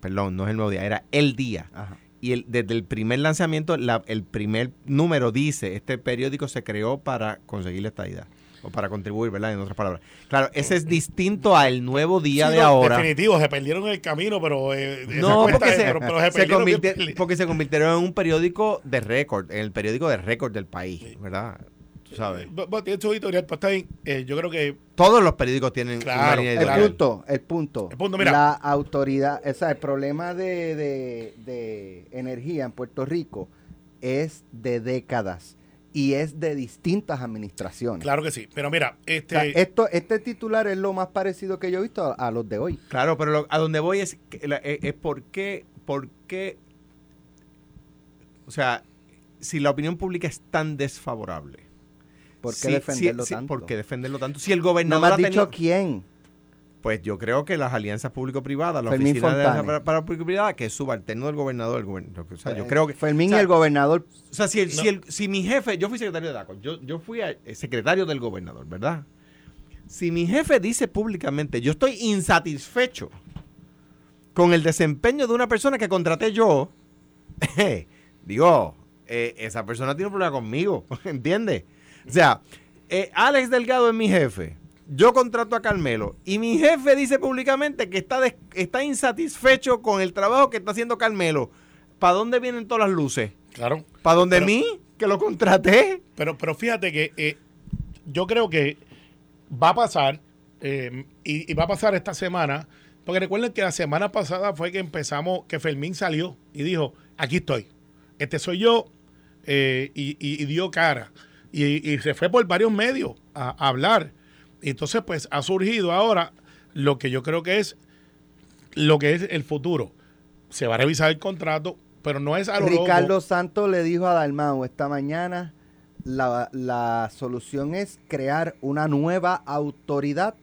perdón, no es el nuevo día, era el día. Ajá. Y el, desde el primer lanzamiento, la- el primer número dice, este periódico se creó para conseguir la estadidad. O para contribuir, ¿verdad? En otras palabras. Claro, ese es distinto al nuevo día Sí, de no, ahora. Definitivo, se perdieron el camino, pero. eh, No, porque es- se, pero- pero se se perdieron bien convirti- perdidos. porque se convirtieron en un periódico de récord, en el periódico de récord del país, ¿verdad? Sabes. Bu- bu- Tiene su editorial, pues está bien. Eh, yo creo que. Todos los periódicos tienen una Claro, línea El punto, el punto. El punto, mira. La autoridad, o sea, el problema de, de- de energía en Puerto Rico es de décadas. y es de distintas administraciones. Claro que sí. Pero mira, O este. sea, esto, este titular es lo más parecido que yo he visto a, a los de hoy. Claro, pero lo- a donde voy es, que la- es, es por qué, por qué, o sea, si la opinión pública es tan desfavorable. ¿Por qué defenderlo tanto? ¿Por qué defenderlo tanto? Si el no me gobernador has ha dicho tenido- quién. Pues yo creo que las alianzas público-privadas, la Fermín oficina de Fontane. para, para público-privada, que es subalterno del gobernador, el gobernador. O sea, yo Eh, creo que Fermín o sea, y el gobernador. O sea, si, el- No. si, el- si mi jefe, yo fui secretario de DACO, yo, yo fui a- eh, secretario del gobernador, ¿verdad? Si mi jefe dice públicamente, yo estoy insatisfecho con el desempeño de una persona que contraté yo, [laughs] digo, eh, esa persona tiene un problema conmigo, [laughs] ¿entiendes? O sea, eh, Alex Delgado es mi jefe. Yo contrato a Carmelo y mi jefe dice públicamente que está, des- está insatisfecho con el trabajo que está haciendo Carmelo. ¿Para dónde vienen todas las luces? Claro. ¿Para donde Pero- mí? Que lo contraté. Pero, pero fíjate que eh, yo creo que va a pasar, eh, y, y va a pasar esta semana, porque recuerden que la semana pasada fue que empezamos, que Fermín salió y dijo, aquí estoy, este soy yo, eh, y, y- y dio cara. Y, y se fue por varios medios a, a hablar. Y entonces, pues, ha surgido ahora lo que yo creo que es lo que es el futuro. Se va a revisar el contrato, pero no es a lo loco. Ricardo Santos le dijo a Dalmau esta mañana, la, la solución es crear una nueva autoridad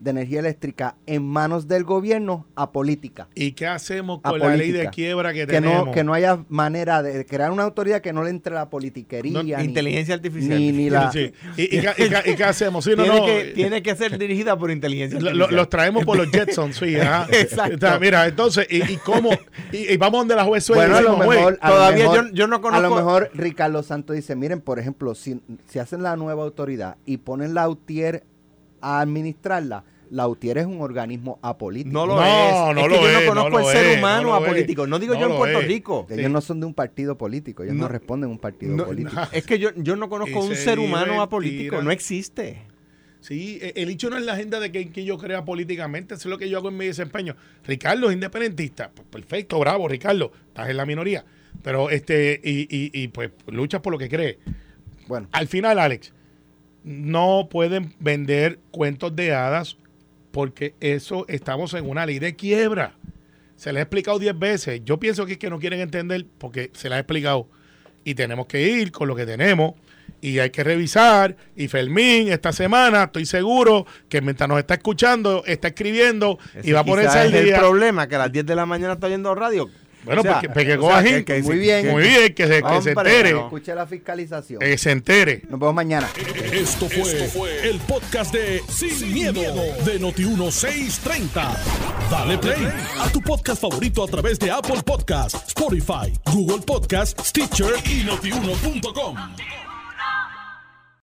de energía eléctrica en manos del gobierno a política. ¿Y qué hacemos A con la ley de quiebra que, Que tenemos? no, que no haya manera de crear una autoridad que no le entre la politiquería. No, ni- Inteligencia artificial. Ni, ni la, Sí. ¿Y, y, qué- y qué- y qué hacemos? Sí, no, tiene, no, que, tiene que ser dirigida por inteligencia artificial. lo- los traemos por los Jetsons, sí. ajá. [laughs] Exacto. Está, mira, entonces, ¿y, y cómo? Y, y vamos donde la juez Bueno, y a lo decimos, "Juez, mejor, a lo todavía mejor- yo- yo no A lo conozco- mejor Ricardo Santos dice, miren, por ejemplo, si, si hacen la nueva autoridad y ponen la UTIER a administrarla, la UTIER es un organismo apolítico. No lo No, es. no es lo que yo es, no no conozco lo el ser es, humano lo apolítico. No digo No yo en lo Puerto es. Rico. Ellos Sí. no son de un partido político, ellos no, No. responden a un partido No, político. es que yo, yo no conozco un se ser humano apolítico. No existe. Sí, eh, el hecho no es la agenda de que, que yo crea políticamente, eso es lo que yo hago en mi desempeño. Ricardo es independentista. Pues perfecto, bravo, Ricardo. Estás en la minoría. Pero, este, y, y, y pues luchas por lo que cree. Bueno, Al final, Alex, no pueden vender cuentos de hadas porque eso estamos en una ley de quiebra. Se les ha explicado 10 veces. Yo pienso que es que no quieren entender porque se les ha explicado. Y tenemos que ir con lo que tenemos. Y hay que revisar. Y Fermín, esta semana, estoy seguro que mientras nos está escuchando, está escribiendo y va a ponerse al día. el problema, que a las 10 de la mañana está yendo radio. Bueno, O sea, porque- porque o sea, que- que- Muy bien. que- Muy bien, que se, que se entere. no. escuche la fiscalización. Que se entere. Nos vemos mañana. Esto fue, el podcast de Sin, miedo, de Noti1630. Dale play a tu podcast favorito a través de Apple Podcasts, Spotify, Google Podcasts, Stitcher y notiuno.com.